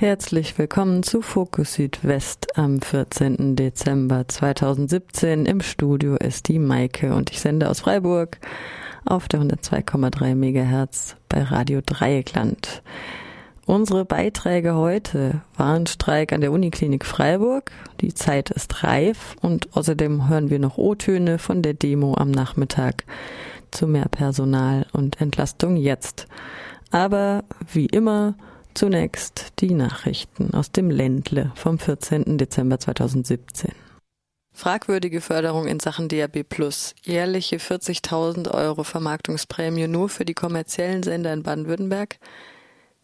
Herzlich willkommen zu Fokus Südwest am 14. Dezember 2017. Im Studio ist die Maike und ich sende aus Freiburg auf der 102,3 MHz bei Radio Dreieckland. Unsere Beiträge heute waren Streik an der Uniklinik Freiburg. Die Zeit ist reif und außerdem hören wir noch O-Töne von der Demo am Nachmittag zu mehr Personal und Entlastung jetzt. Aber wie immer Zunächst die Nachrichten aus dem Ländle vom 14. Dezember 2017. Fragwürdige Förderung in Sachen DAB Plus. Jährliche 40.000 Euro Vermarktungsprämie nur für die kommerziellen Sender in Baden-Württemberg.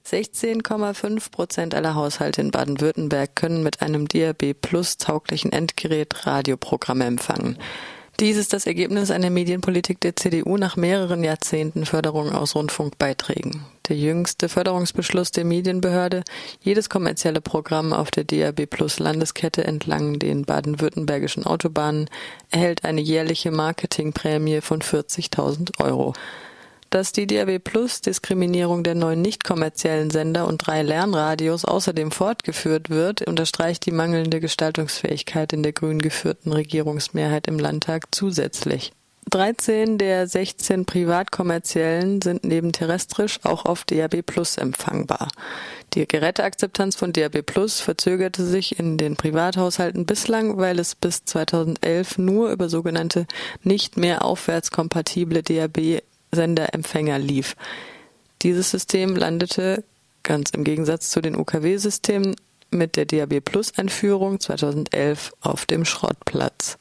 16,5 Prozent aller Haushalte in Baden-Württemberg können mit einem DAB Plus tauglichen Endgerät Radioprogramme empfangen. Dies ist das Ergebnis einer Medienpolitik der CDU nach mehreren Jahrzehnten Förderung aus Rundfunkbeiträgen. Der jüngste Förderungsbeschluss der Medienbehörde, jedes kommerzielle Programm auf der DAB Plus Landeskette entlang den baden-württembergischen Autobahnen erhält eine jährliche Marketingprämie von 40.000 Euro dass die DAB Plus Diskriminierung der neuen nicht kommerziellen Sender und drei Lernradios außerdem fortgeführt wird, unterstreicht die mangelnde Gestaltungsfähigkeit in der grün geführten Regierungsmehrheit im Landtag zusätzlich. 13 der 16 privatkommerziellen sind neben terrestrisch auch auf DAB Plus empfangbar. Die Geräteakzeptanz von DAB Plus verzögerte sich in den Privathaushalten bislang, weil es bis 2011 nur über sogenannte nicht mehr aufwärtskompatible DAB Senderempfänger lief. Dieses System landete, ganz im Gegensatz zu den UKW-Systemen, mit der DAB Plus-Einführung 2011 auf dem Schrottplatz.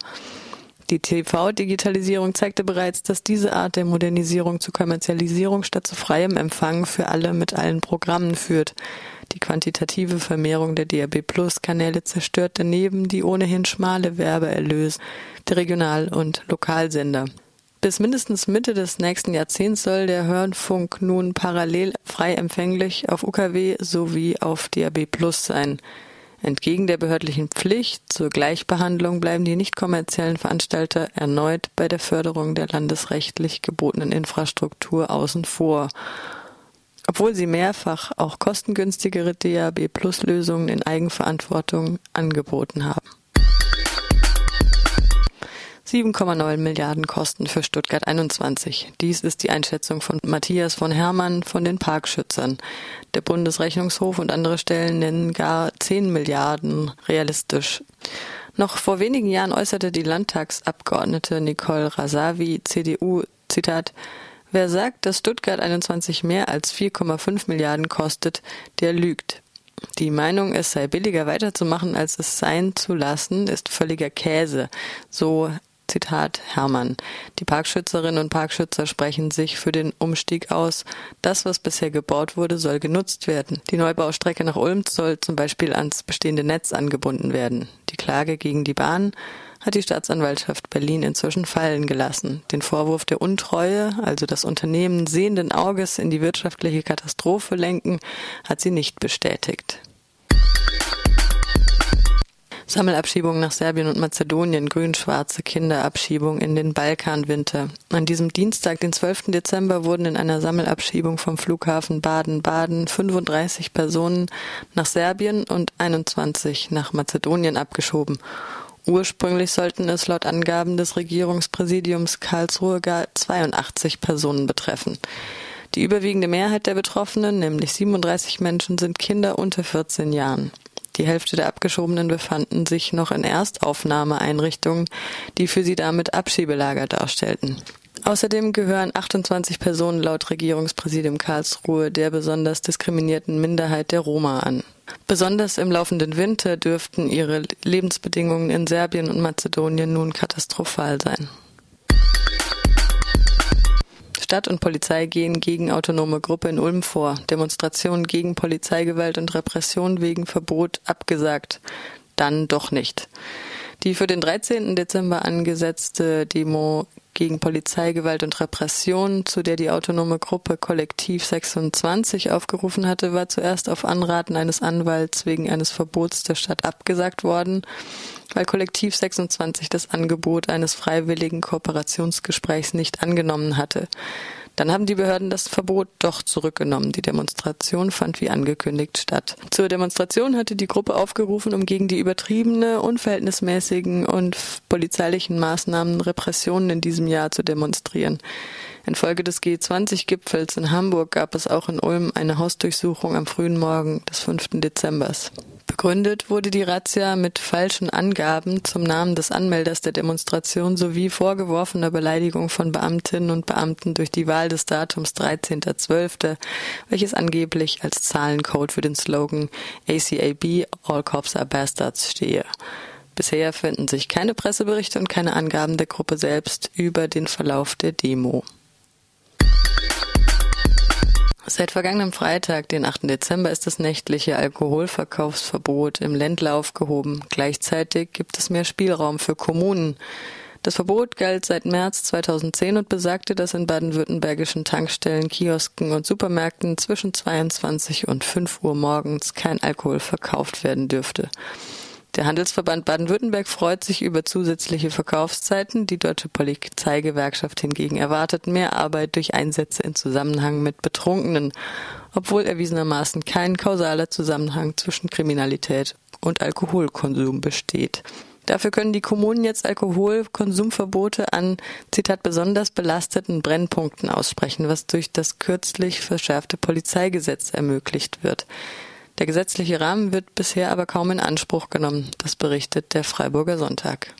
Die TV-Digitalisierung zeigte bereits, dass diese Art der Modernisierung zu Kommerzialisierung statt zu freiem Empfang für alle mit allen Programmen führt. Die quantitative Vermehrung der DAB Plus-Kanäle zerstört daneben die ohnehin schmale Werbeerlös der Regional- und Lokalsender. Bis mindestens Mitte des nächsten Jahrzehnts soll der Hörfunk nun parallel frei empfänglich auf UKW sowie auf DAB Plus sein. Entgegen der behördlichen Pflicht zur Gleichbehandlung bleiben die nicht kommerziellen Veranstalter erneut bei der Förderung der landesrechtlich gebotenen Infrastruktur außen vor. Obwohl sie mehrfach auch kostengünstigere DAB Plus Lösungen in Eigenverantwortung angeboten haben. 7,9 Milliarden Kosten für Stuttgart 21. Dies ist die Einschätzung von Matthias von Hermann von den Parkschützern. Der Bundesrechnungshof und andere Stellen nennen gar 10 Milliarden realistisch. Noch vor wenigen Jahren äußerte die Landtagsabgeordnete Nicole Rasavi, CDU, Zitat, Wer sagt, dass Stuttgart 21 mehr als 4,5 Milliarden kostet, der lügt. Die Meinung, es sei billiger weiterzumachen, als es sein zu lassen, ist völliger Käse. So Zitat Hermann. Die Parkschützerinnen und Parkschützer sprechen sich für den Umstieg aus. Das, was bisher gebaut wurde, soll genutzt werden. Die Neubaustrecke nach Ulm soll zum Beispiel ans bestehende Netz angebunden werden. Die Klage gegen die Bahn hat die Staatsanwaltschaft Berlin inzwischen fallen gelassen. Den Vorwurf der Untreue, also das Unternehmen sehenden Auges in die wirtschaftliche Katastrophe lenken, hat sie nicht bestätigt. Sammelabschiebung nach Serbien und Mazedonien, grün-schwarze Kinderabschiebung in den Balkanwinter. An diesem Dienstag, den 12. Dezember, wurden in einer Sammelabschiebung vom Flughafen Baden-Baden 35 Personen nach Serbien und 21 nach Mazedonien abgeschoben. Ursprünglich sollten es laut Angaben des Regierungspräsidiums Karlsruhe gar 82 Personen betreffen. Die überwiegende Mehrheit der Betroffenen, nämlich 37 Menschen, sind Kinder unter 14 Jahren. Die Hälfte der Abgeschobenen befanden sich noch in Erstaufnahmeeinrichtungen, die für sie damit Abschiebelager darstellten. Außerdem gehören 28 Personen laut Regierungspräsidium Karlsruhe der besonders diskriminierten Minderheit der Roma an. Besonders im laufenden Winter dürften ihre Lebensbedingungen in Serbien und Mazedonien nun katastrophal sein. Stadt und Polizei gehen gegen autonome Gruppe in Ulm vor. Demonstration gegen Polizeigewalt und Repression wegen Verbot abgesagt. Dann doch nicht. Die für den 13. Dezember angesetzte Demo gegen Polizeigewalt und Repression, zu der die autonome Gruppe Kollektiv 26 aufgerufen hatte, war zuerst auf Anraten eines Anwalts wegen eines Verbots der Stadt abgesagt worden, weil Kollektiv 26 das Angebot eines freiwilligen Kooperationsgesprächs nicht angenommen hatte. Dann haben die Behörden das Verbot doch zurückgenommen. Die Demonstration fand wie angekündigt statt. Zur Demonstration hatte die Gruppe aufgerufen, um gegen die übertriebene, unverhältnismäßigen und polizeilichen Maßnahmen Repressionen in diesem Jahr zu demonstrieren. Infolge des G20-Gipfels in Hamburg gab es auch in Ulm eine Hausdurchsuchung am frühen Morgen des 5. Dezembers. Begründet wurde die Razzia mit falschen Angaben zum Namen des Anmelders der Demonstration sowie vorgeworfener Beleidigung von Beamtinnen und Beamten durch die Wahl des Datums 13.12., welches angeblich als Zahlencode für den Slogan ACAB All Cops are Bastards stehe. Bisher finden sich keine Presseberichte und keine Angaben der Gruppe selbst über den Verlauf der Demo. Seit vergangenem Freitag, den 8. Dezember, ist das nächtliche Alkoholverkaufsverbot im Ländler aufgehoben. Gleichzeitig gibt es mehr Spielraum für Kommunen. Das Verbot galt seit März 2010 und besagte, dass in baden-württembergischen Tankstellen, Kiosken und Supermärkten zwischen 22 und 5 Uhr morgens kein Alkohol verkauft werden dürfte. Der Handelsverband Baden-Württemberg freut sich über zusätzliche Verkaufszeiten. Die Deutsche Polizeigewerkschaft hingegen erwartet mehr Arbeit durch Einsätze in Zusammenhang mit Betrunkenen, obwohl erwiesenermaßen kein kausaler Zusammenhang zwischen Kriminalität und Alkoholkonsum besteht. Dafür können die Kommunen jetzt Alkoholkonsumverbote an, Zitat, besonders belasteten Brennpunkten aussprechen, was durch das kürzlich verschärfte Polizeigesetz ermöglicht wird. Der gesetzliche Rahmen wird bisher aber kaum in Anspruch genommen. Das berichtet der Freiburger Sonntag.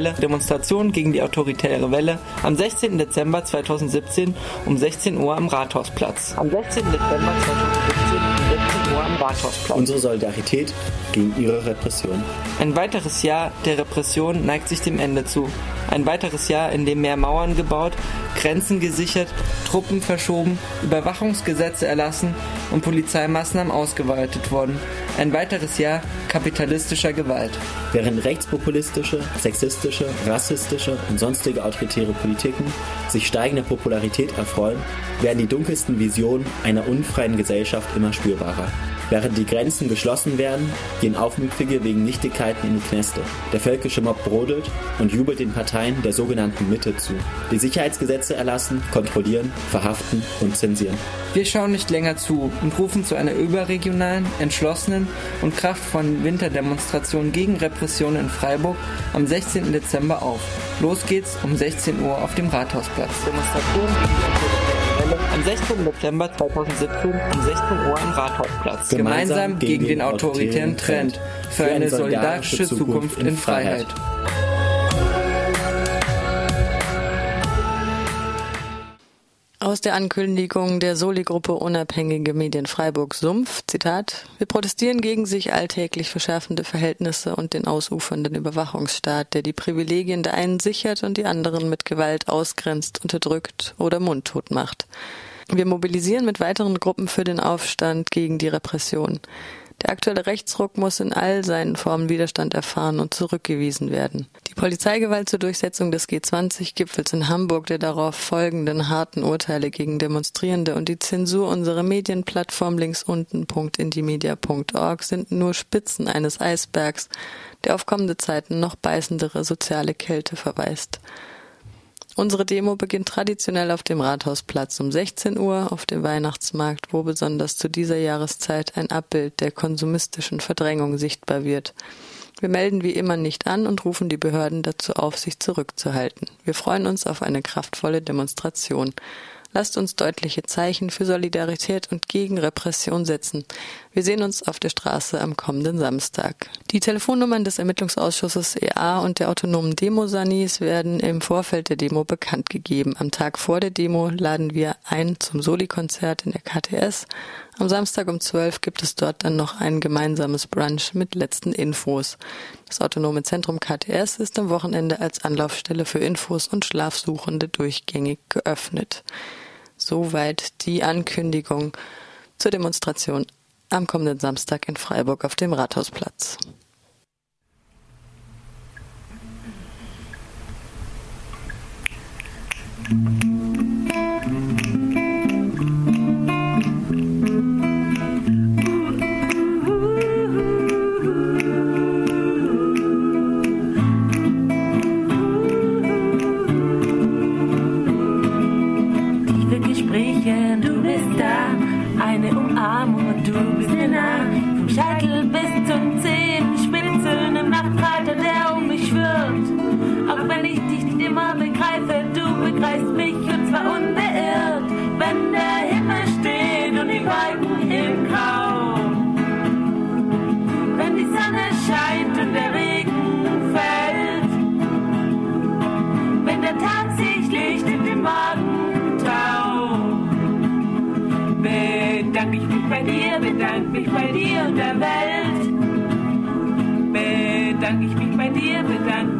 Welle, Demonstration gegen die autoritäre Welle am 16. Dezember 2017 um 16 Uhr am Rathausplatz. Am 16. Dezember 2017 um 16 Uhr am Rathausplatz. Unsere Solidarität gegen ihre Repression. Ein weiteres Jahr der Repression neigt sich dem Ende zu. Ein weiteres Jahr, in dem mehr Mauern gebaut, Grenzen gesichert, Truppen verschoben, Überwachungsgesetze erlassen und Polizeimaßnahmen ausgeweitet wurden. Ein weiteres Jahr kapitalistischer Gewalt. Während rechtspopulistische, sexistische, rassistische und sonstige autoritäre Politiken sich steigender Popularität erfreuen, werden die dunkelsten Visionen einer unfreien Gesellschaft immer spürbarer. Während die Grenzen geschlossen werden, gehen Aufmüpfige wegen Nichtigkeiten in die Kneste. Der völkische Mob brodelt und jubelt den Parteien der sogenannten Mitte zu, die Sicherheitsgesetze erlassen, kontrollieren, verhaften und zensieren. Wir schauen nicht länger zu und rufen zu einer überregionalen, entschlossenen und kraftvollen Winterdemonstration gegen Repression in Freiburg am 16. Dezember auf. Los geht's um 16 Uhr auf dem Rathausplatz. Demonstration gegen am 16. Dezember 2017 um 16 Uhr am Rathausplatz. Gemeinsam gegen den autoritären Trend für eine solidarische Zukunft in Freiheit. Aus der Ankündigung der Soli-Gruppe Unabhängige Medien Freiburg Sumpf, Zitat, wir protestieren gegen sich alltäglich verschärfende Verhältnisse und den ausufernden Überwachungsstaat, der die Privilegien der einen sichert und die anderen mit Gewalt ausgrenzt, unterdrückt oder mundtot macht. Wir mobilisieren mit weiteren Gruppen für den Aufstand gegen die Repression. Der aktuelle Rechtsruck muss in all seinen Formen Widerstand erfahren und zurückgewiesen werden. Die Polizeigewalt zur Durchsetzung des G20-Gipfels in Hamburg, der darauf folgenden harten Urteile gegen Demonstrierende und die Zensur unserer Medienplattform links unten.indimedia.org sind nur Spitzen eines Eisbergs, der auf kommende Zeiten noch beißendere soziale Kälte verweist. Unsere Demo beginnt traditionell auf dem Rathausplatz um 16 Uhr auf dem Weihnachtsmarkt, wo besonders zu dieser Jahreszeit ein Abbild der konsumistischen Verdrängung sichtbar wird. Wir melden wie immer nicht an und rufen die Behörden dazu auf, sich zurückzuhalten. Wir freuen uns auf eine kraftvolle Demonstration. Lasst uns deutliche Zeichen für Solidarität und gegen Repression setzen. Wir sehen uns auf der Straße am kommenden Samstag. Die Telefonnummern des Ermittlungsausschusses EA und der autonomen Demo-Sanis werden im Vorfeld der Demo bekannt gegeben. Am Tag vor der Demo laden wir ein zum Soli-Konzert in der KTS. Am Samstag um 12 gibt es dort dann noch ein gemeinsames Brunch mit letzten Infos. Das Autonome Zentrum KTS ist am Wochenende als Anlaufstelle für Infos und Schlafsuchende durchgängig geöffnet. Soweit die Ankündigung zur Demonstration am kommenden Samstag in Freiburg auf dem Rathausplatz. mich bei dir und der Welt. Bedanke ich mich bei dir, bedanke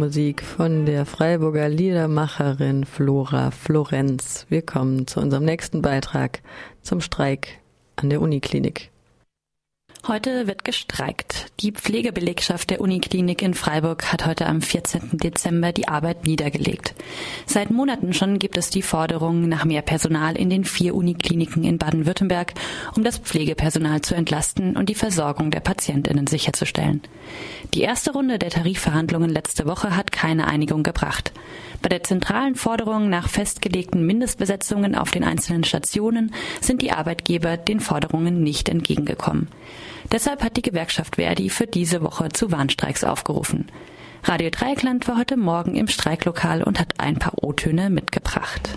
Musik von der Freiburger Liedermacherin Flora Florenz. Wir kommen zu unserem nächsten Beitrag zum Streik an der Uniklinik. Heute wird gestreikt. Die Pflegebelegschaft der Uniklinik in Freiburg hat heute am 14. Dezember die Arbeit niedergelegt. Seit Monaten schon gibt es die Forderung nach mehr Personal in den vier Unikliniken in Baden-Württemberg, um das Pflegepersonal zu entlasten und die Versorgung der Patientinnen sicherzustellen. Die erste Runde der Tarifverhandlungen letzte Woche hat keine Einigung gebracht. Bei der zentralen Forderung nach festgelegten Mindestbesetzungen auf den einzelnen Stationen sind die Arbeitgeber den Forderungen nicht entgegengekommen. Deshalb hat die Gewerkschaft Verdi für diese Woche zu Warnstreiks aufgerufen. Radio Dreieckland war heute Morgen im Streiklokal und hat ein paar O-Töne mitgebracht.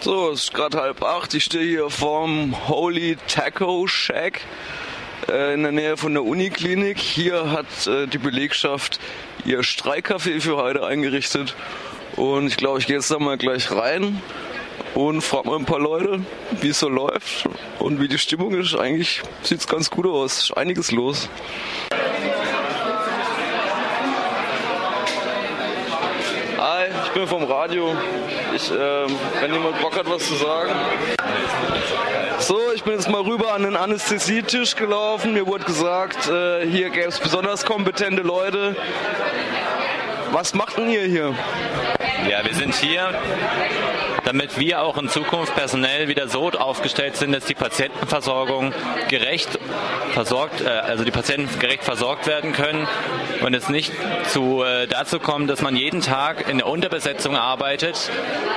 So, es ist gerade halb acht. Ich stehe hier vorm Holy Taco Shack in der Nähe von der Uniklinik. Hier hat äh, die Belegschaft ihr Streikcafé für heute eingerichtet. Und ich glaube, ich gehe jetzt da mal gleich rein und frage mal ein paar Leute, wie es so läuft und wie die Stimmung ist. Eigentlich sieht es ganz gut aus. Ist einiges los. Hi, ich bin vom Radio. Ich, äh, wenn jemand Bock hat, was zu sagen. So, ich bin jetzt mal rüber an den Anästhesietisch gelaufen. Mir wurde gesagt, äh, hier gäbe es besonders kompetente Leute. Was macht denn ihr hier? Ja, wir sind hier, damit wir auch in Zukunft personell wieder so aufgestellt sind, dass die Patientenversorgung gerecht versorgt, äh, also die Patienten gerecht versorgt werden können und es nicht zu, äh, dazu kommt, dass man jeden Tag in der Unterbesetzung arbeitet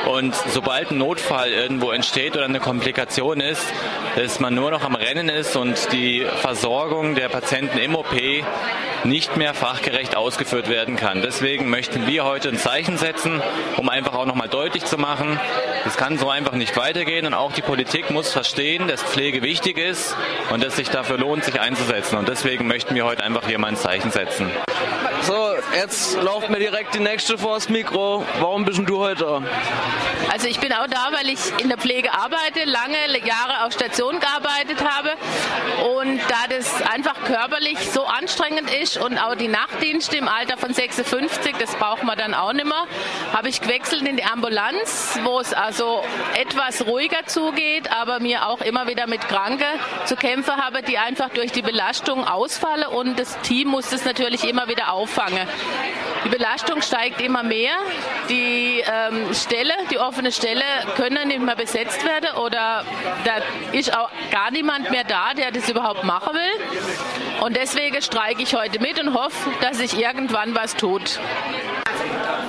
und sobald ein Notfall irgendwo entsteht oder eine Komplikation ist, dass man nur noch am Rennen ist und die Versorgung der Patienten im OP nicht mehr fachgerecht ausgeführt werden kann. Deswegen möchten wir heute ein Zeichen setzen, um einfach auch nochmal deutlich zu machen, es kann so einfach nicht weitergehen und auch die Politik muss verstehen, dass Pflege wichtig ist und dass sich dafür lohnt, sich einzusetzen. Und deswegen möchten wir heute einfach hier mal ein Zeichen setzen. So, jetzt lauft mir direkt die nächste vors Mikro. Warum bist du heute da? Also ich bin auch da, weil ich in der Pflege arbeite, lange Jahre auf Station gearbeitet habe und da das einfach körperlich so anstrengend ist und auch die Nachtdienste im Alter von 56, das braucht man dann auch nicht mehr, habe ich gewechselt in die Ambulanz, wo es also etwas ruhiger zugeht, aber mir auch immer wieder mit Kranke zu kämpfen habe, die einfach durch die Belastung ausfallen und das Team muss das natürlich immer wieder auffangen. Die Belastung steigt immer mehr, die ähm, Stelle, die offene Stelle können nicht mehr besetzt werden oder da ist auch gar niemand mehr da, der das überhaupt machen will. Und deswegen streike ich heute mit und hoffe, dass sich irgendwann was tut.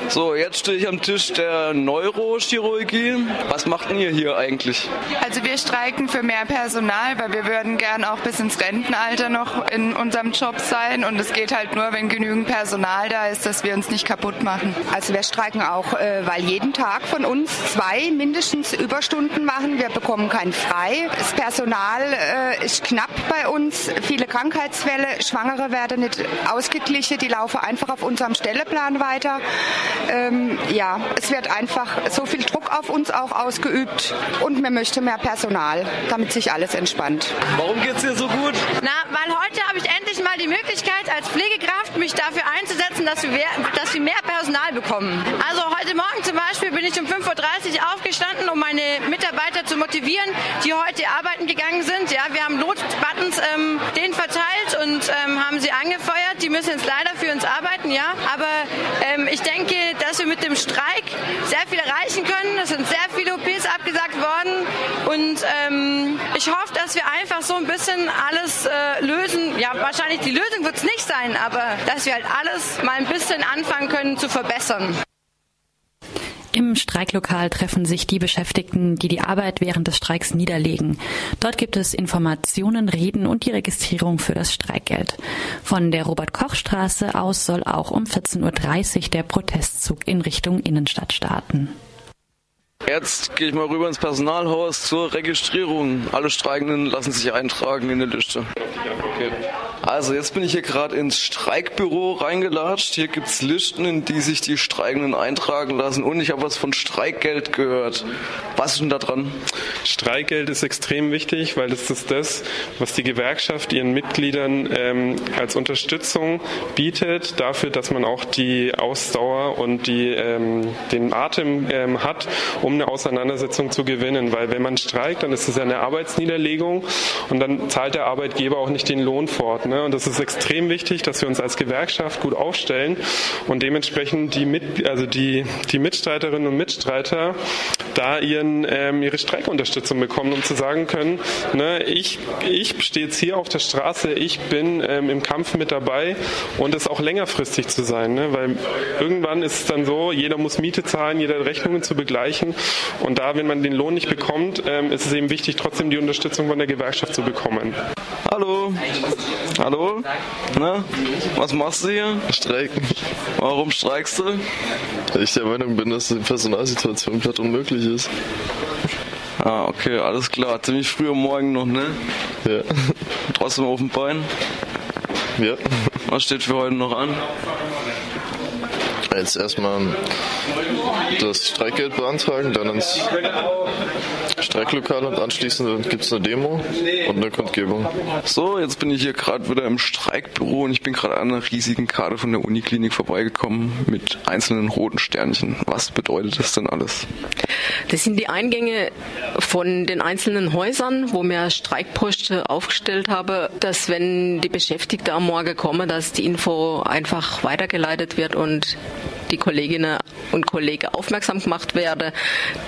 So, jetzt stehe ich am Tisch der Neurochirurgie. Was macht ihr hier eigentlich? Also wir streiken für mehr Personal, weil wir würden gern auch bis ins Rentenalter noch in unserem Job sein und es geht halt nur, wenn genügend Personal da ist, dass wir uns nicht kaputt machen. Also wir streiken auch, äh, weil jeden Tag von uns zwei mindestens Überstunden machen. Wir bekommen kein Frei. Das Personal äh, ist knapp bei uns. Viele Krankheitsfälle, Schwangere werden nicht ausgeglichen, die laufen einfach auf unserem Stelleplan weiter. Ähm, ja, es wird einfach so viel Druck auf uns auch ausgeübt und man möchte mehr Personal, damit sich alles entspannt. Warum geht es dir so gut? Na, weil heute habe ich endlich mal die Möglichkeit als Pflegekraft mich dafür einzusetzen, dass wir, dass wir mehr Personal bekommen. Also heute Morgen zum Beispiel bin ich um 5.30 Uhr aufgestanden, um meine Mitarbeiter zu motivieren, die heute arbeiten gegangen sind. Ja, wir haben Notbuttons ähm, denen verteilt und ähm, haben sie angefeuert. Die müssen jetzt leider für uns arbeiten, ja. Aber ähm, ich denke, dass wir mit dem Streik sehr viel erreichen können. Es sind sehr viele OPs abgesagt worden und ähm, ich hoffe, dass wir einfach so ein bisschen alles äh, lösen. Ja, wahrscheinlich die Lösung wird es nicht sein, aber dass wir halt alles mal ein bisschen anfangen können zu verbessern. Im Streiklokal treffen sich die Beschäftigten, die die Arbeit während des Streiks niederlegen. Dort gibt es Informationen, Reden und die Registrierung für das Streikgeld. Von der Robert-Koch-Straße aus soll auch um 14.30 Uhr der Protestzug in Richtung Innenstadt starten. Jetzt gehe ich mal rüber ins Personalhaus zur Registrierung. Alle Streikenden lassen sich eintragen in der Liste. Okay. Also jetzt bin ich hier gerade ins Streikbüro reingelatscht. Hier gibt es Listen, in die sich die Streikenden eintragen lassen. Und ich habe was von Streikgeld gehört. Was ist denn da dran? Streikgeld ist extrem wichtig, weil es ist das, was die Gewerkschaft ihren Mitgliedern ähm, als Unterstützung bietet, dafür, dass man auch die Ausdauer und die, ähm, den Atem ähm, hat, um eine Auseinandersetzung zu gewinnen. Weil wenn man streikt, dann ist es ja eine Arbeitsniederlegung und dann zahlt der Arbeitgeber auch nicht den Lohn fort. Ne? Und das ist extrem wichtig, dass wir uns als Gewerkschaft gut aufstellen und dementsprechend die, Mit also die, die Mitstreiterinnen und Mitstreiter da ihren, ähm, ihre Streikunterstützung bekommen, um zu sagen können, ne, ich, ich stehe jetzt hier auf der Straße, ich bin ähm, im Kampf mit dabei und es auch längerfristig zu sein. Ne? Weil irgendwann ist es dann so, jeder muss Miete zahlen, jeder hat Rechnungen zu begleichen und da, wenn man den Lohn nicht bekommt, ähm, ist es eben wichtig, trotzdem die Unterstützung von der Gewerkschaft zu bekommen. Hallo. Hallo? Na, was machst du hier? Streiken. Warum streikst du? Weil ich der Meinung bin, dass die Personalsituation platt unmöglich ist. Ah, okay, alles klar. Ziemlich früh am Morgen noch, ne? Ja. Trotzdem auf dem Bein? Ja. Was steht für heute noch an? Jetzt erstmal das Streikgeld beantragen, dann ins Streiklokal und anschließend gibt es eine Demo und eine Kundgebung. So, jetzt bin ich hier gerade wieder im Streikbüro und ich bin gerade an einer riesigen Karte von der Uniklinik vorbeigekommen mit einzelnen roten Sternchen. Was bedeutet das denn alles? Das sind die Eingänge von den einzelnen Häusern, wo wir Streikposten aufgestellt haben, dass wenn die Beschäftigten am Morgen kommen, dass die Info einfach weitergeleitet wird und die Kolleginnen und Kollegen aufmerksam gemacht werde,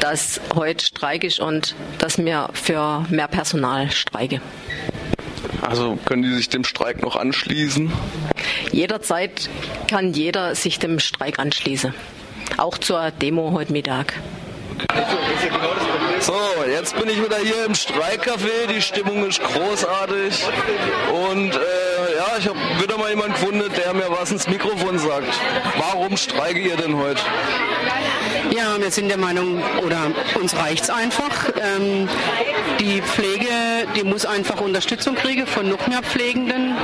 dass heute Streik ist und dass wir für mehr Personal streike. Also können die sich dem Streik noch anschließen? Jederzeit kann jeder sich dem Streik anschließen. Auch zur Demo heute Mittag. So, jetzt bin ich wieder hier im Streikcafé. Die Stimmung ist großartig. Und äh, ja, ich habe wieder mal jemanden gefunden, der mir was ins Mikrofon sagt. Warum streike ihr denn heute? Ja, wir sind der Meinung, oder uns reicht es einfach. Ähm, die Pflege, die muss einfach Unterstützung kriegen von noch mehr Pflegenden.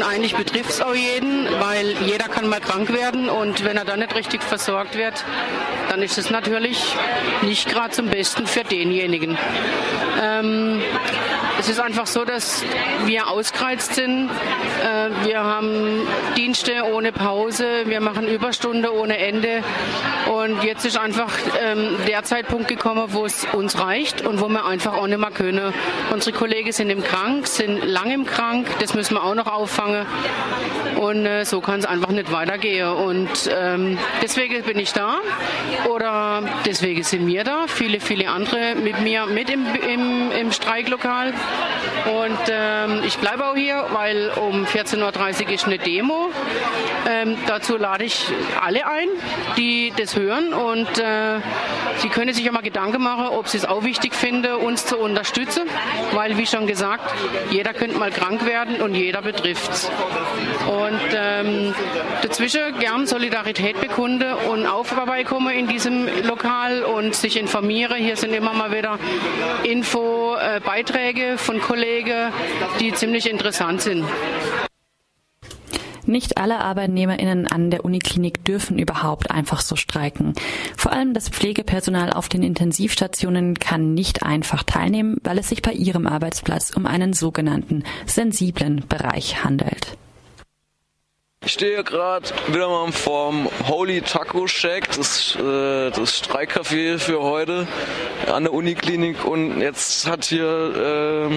Und eigentlich betrifft es auch jeden, weil jeder kann mal krank werden und wenn er dann nicht richtig versorgt wird, dann ist es natürlich nicht gerade zum Besten für denjenigen. Ähm, es ist einfach so, dass wir ausgereizt sind. Äh, wir haben Dienste ohne Pause, wir machen Überstunde ohne Ende. Und jetzt ist einfach ähm, der Zeitpunkt gekommen, wo es uns reicht und wo wir einfach auch nicht mehr können. Unsere Kollegen sind im Krank, sind lang im Krank, das müssen wir auch noch auffangen. Und äh, so kann es einfach nicht weitergehen. Und ähm, deswegen bin ich da oder deswegen sind wir da, viele, viele andere mit mir mit im, im, im Streiklokal. Und ähm, ich bleibe auch hier, weil um 14.30 Uhr ist eine Demo. Ähm, dazu lade ich alle ein, die das hören. Und äh, sie können sich ja mal Gedanken machen, ob sie es auch wichtig finden, uns zu unterstützen. Weil, wie schon gesagt, jeder könnte mal krank werden und jeder betrifft es. Und ähm, dazwischen gern Solidarität bekunde und auch vorbeikommen in diesem Lokal und sich informiere. Hier sind immer mal wieder Info-Beiträge äh, von Kollegen, die ziemlich interessant sind. Nicht alle ArbeitnehmerInnen an der Uniklinik dürfen überhaupt einfach so streiken. Vor allem das Pflegepersonal auf den Intensivstationen kann nicht einfach teilnehmen, weil es sich bei ihrem Arbeitsplatz um einen sogenannten sensiblen Bereich handelt. Ich stehe gerade wieder mal vorm Holy Taco Shack, das, äh, das Streikcafé für heute an der Uniklinik und jetzt hat hier, äh,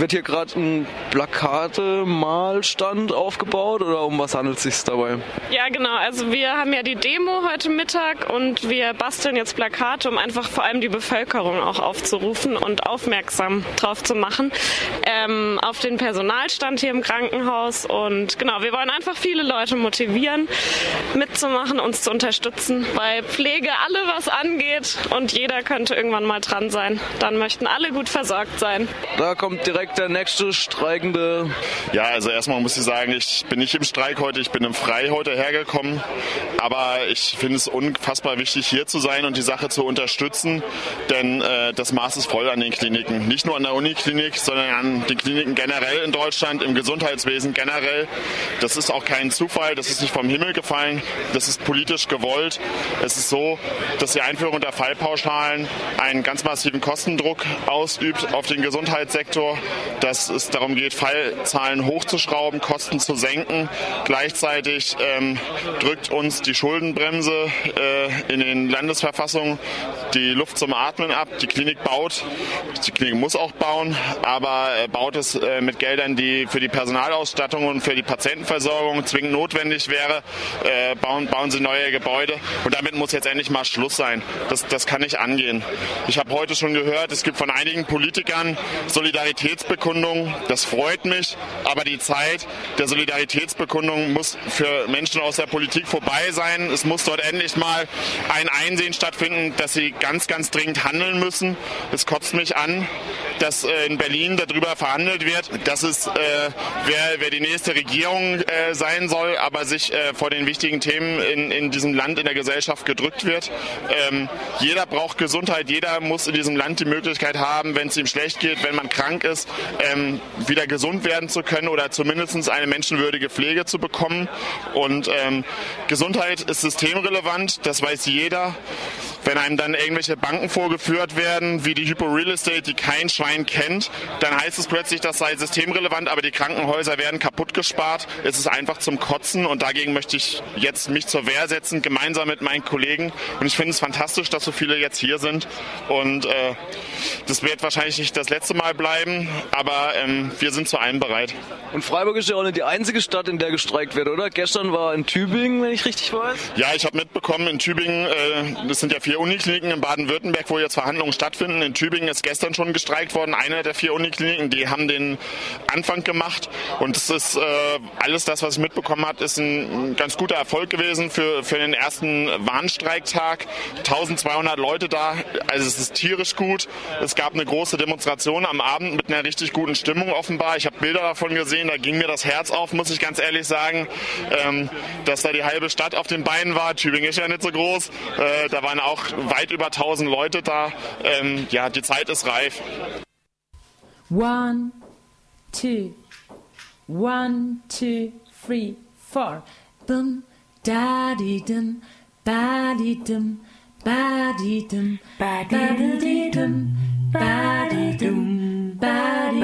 wird hier gerade ein Plakate-Malstand aufgebaut oder um was handelt es sich dabei? Ja genau, also wir haben ja die Demo heute Mittag und wir basteln jetzt Plakate, um einfach vor allem die Bevölkerung auch aufzurufen und aufmerksam drauf zu machen ähm, auf den Personalstand hier im Krankenhaus und genau, wir wollen einfach viel viele Leute motivieren, mitzumachen, uns zu unterstützen, weil Pflege alle was angeht und jeder könnte irgendwann mal dran sein. Dann möchten alle gut versorgt sein. Da kommt direkt der nächste Streikende. Ja, also erstmal muss ich sagen, ich bin nicht im Streik heute, ich bin im Frei heute hergekommen. Aber ich finde es unfassbar wichtig, hier zu sein und die Sache zu unterstützen, denn äh, das Maß ist voll an den Kliniken. Nicht nur an der Uniklinik, sondern an den Kliniken generell in Deutschland, im Gesundheitswesen generell. Das ist auch kein kein Zufall, das ist nicht vom Himmel gefallen, das ist politisch gewollt. Es ist so, dass die Einführung der Fallpauschalen einen ganz massiven Kostendruck ausübt auf den Gesundheitssektor, dass es darum geht, Fallzahlen hochzuschrauben, Kosten zu senken. Gleichzeitig ähm, drückt uns die Schuldenbremse äh, in den Landesverfassungen die Luft zum Atmen ab. Die Klinik baut, die Klinik muss auch bauen, aber äh, baut es äh, mit Geldern, die für die Personalausstattung und für die Patientenversorgung zwingend notwendig wäre, äh, bauen, bauen sie neue Gebäude. Und damit muss jetzt endlich mal Schluss sein. Das, das kann nicht angehen. Ich habe heute schon gehört, es gibt von einigen Politikern Solidaritätsbekundungen. Das freut mich. Aber die Zeit der Solidaritätsbekundung muss für Menschen aus der Politik vorbei sein. Es muss dort endlich mal ein Einsehen stattfinden, dass sie ganz, ganz dringend handeln müssen. Es kotzt mich an, dass äh, in Berlin darüber verhandelt wird, dass es, äh, wer, wer die nächste Regierung äh, sein sein soll, aber sich äh, vor den wichtigen Themen in, in diesem Land, in der Gesellschaft gedrückt wird. Ähm, jeder braucht Gesundheit, jeder muss in diesem Land die Möglichkeit haben, wenn es ihm schlecht geht, wenn man krank ist, ähm, wieder gesund werden zu können oder zumindest eine menschenwürdige Pflege zu bekommen. Und ähm, Gesundheit ist systemrelevant, das weiß jeder. Wenn einem dann irgendwelche Banken vorgeführt werden, wie die Hypo Real Estate, die kein Schwein kennt, dann heißt es plötzlich, das sei systemrelevant, aber die Krankenhäuser werden kaputt gespart. Es ist einfach zum Kotzen und dagegen möchte ich jetzt mich zur Wehr setzen, gemeinsam mit meinen Kollegen. Und ich finde es fantastisch, dass so viele jetzt hier sind. Und äh, das wird wahrscheinlich nicht das letzte Mal bleiben, aber ähm, wir sind zu allem bereit. Und Freiburg ist ja auch nicht die einzige Stadt, in der gestreikt wird, oder? Gestern war in Tübingen, wenn ich richtig weiß. Ja, ich habe mitbekommen, in Tübingen, äh, das sind ja vier Unikliniken in Baden-Württemberg, wo jetzt Verhandlungen stattfinden. In Tübingen ist gestern schon gestreikt worden. Eine der vier Unikliniken, die haben den Anfang gemacht. Und das ist äh, alles das, was ich mitbekommen habe, ist ein, ein ganz guter Erfolg gewesen für, für den ersten Warnstreiktag. 1200 Leute da, also es ist tierisch gut. Es gab eine große Demonstration am Abend mit einer richtig guten Stimmung offenbar. Ich habe Bilder davon gesehen, da ging mir das Herz auf, muss ich ganz ehrlich sagen, ähm, dass da die halbe Stadt auf den Beinen war. Tübingen ist ja nicht so groß. Äh, da waren auch weit über 1000 Leute da. Ähm, ja, die Zeit ist reif. One, two, one, two, three, four. Dum, da di dum, ba di dum, ba di dum, ba di dum, ba di dum, ba di dum,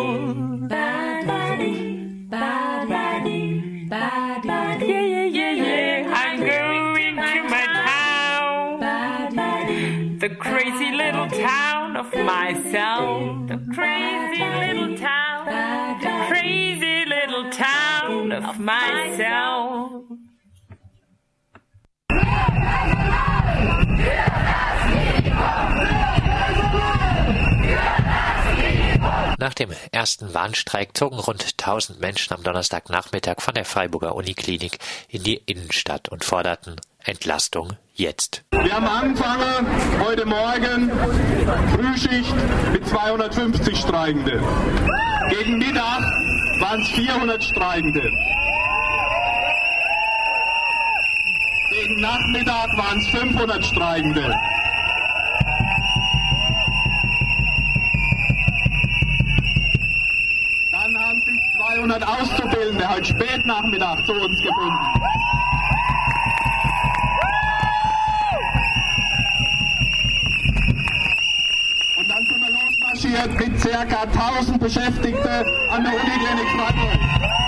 my soul. Yeah, yeah, yeah, yeah. I'm going to my town. The crazy little town of myself. The crazy little town. The crazy little town of myself. Nach dem ersten Warnstreik zogen rund 1000 Menschen am Donnerstagnachmittag von der Freiburger Uniklinik in die Innenstadt und forderten Entlastung jetzt. Wir haben angefangen heute Morgen Frühschicht mit 250 Streikende. Gegen Mittag waren es 400 Streikende. Gegen Nachmittag waren es 500 Streikende. 200 Auszubildende heute spät Nachmittag zu uns gefunden. Und dann sind wir losmarschiert mit ca. 1000 Beschäftigten an der Uniklinik Freiburg.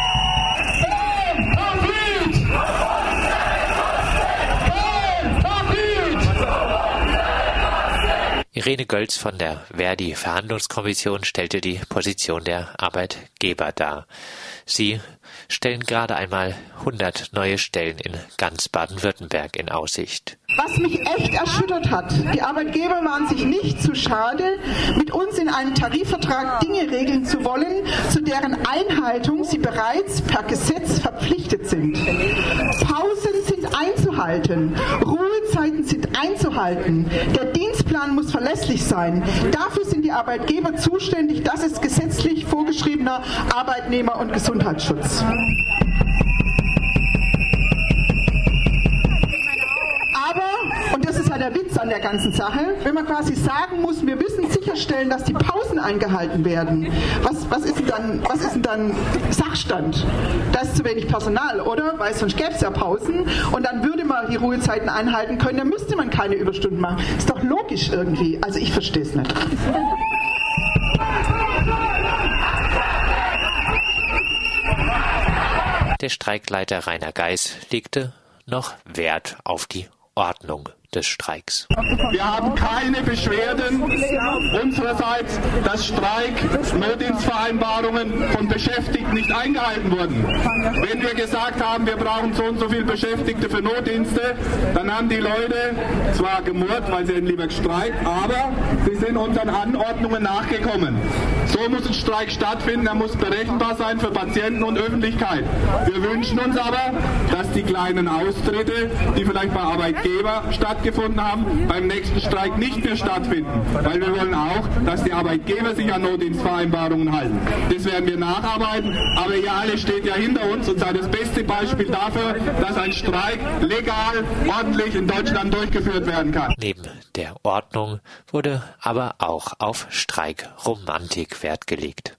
Irene Gölz von der Verdi Verhandlungskommission stellte die Position der Arbeitgeber dar. Sie stellen gerade einmal 100 neue Stellen in ganz Baden-Württemberg in Aussicht. Was mich echt erschüttert hat, die Arbeitgeber waren sich nicht zu schade, mit uns in einem Tarifvertrag Dinge regeln zu wollen, zu deren Einhaltung sie bereits per Gesetz verpflichtet sind. Pausen sind einzuhalten, Ruhezeiten sind einzuhalten, der Dienstplan muss verlässlich sein. Dafür sind die Arbeitgeber zuständig, das ist gesetzlich vorgeschriebener Arbeitnehmer- und Gesundheitsschutz. Aber, und das ist ja der Witz an der ganzen Sache, wenn man quasi sagen muss, wir müssen sicherstellen, dass die Pausen eingehalten werden, was, was, ist, denn dann, was ist denn dann Sachstand? Da ist zu wenig Personal, oder? Weil sonst gäbe es ja Pausen und dann würde man die Ruhezeiten einhalten können, dann müsste man keine Überstunden machen. Ist doch logisch irgendwie. Also ich verstehe es nicht. Der Streikleiter Rainer Geis legte noch Wert auf die Ordnung des Streiks. Wir haben keine Beschwerden unsererseits, dass Streik-Notdienstvereinbarungen von Beschäftigten nicht eingehalten wurden. Wenn wir gesagt haben, wir brauchen so und so viele Beschäftigte für Notdienste, dann haben die Leute zwar gemurrt, weil sie hätten lieber gestreikt, aber sie sind unseren Anordnungen nachgekommen. So muss ein Streik stattfinden, er muss berechenbar sein für Patienten und Öffentlichkeit. Wir wünschen uns aber, dass die kleinen Austritte, die vielleicht bei Arbeitgeber stattgefunden haben, beim nächsten Streik nicht mehr stattfinden. Weil wir wollen auch, dass die Arbeitgeber sich an Notdienstvereinbarungen halten. Das werden wir nacharbeiten, aber ihr alle steht ja hinter uns und seid das beste Beispiel dafür, dass ein Streik legal, ordentlich in Deutschland durchgeführt werden kann. Neben der Ordnung wurde aber auch auf Streikromantik Wert gelegt.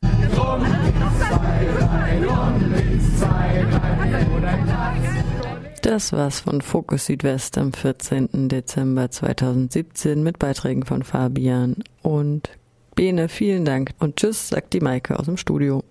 Das war's von Fokus Südwest am 14. Dezember 2017 mit Beiträgen von Fabian und Bene. Vielen Dank und tschüss, sagt die Maike aus dem Studio.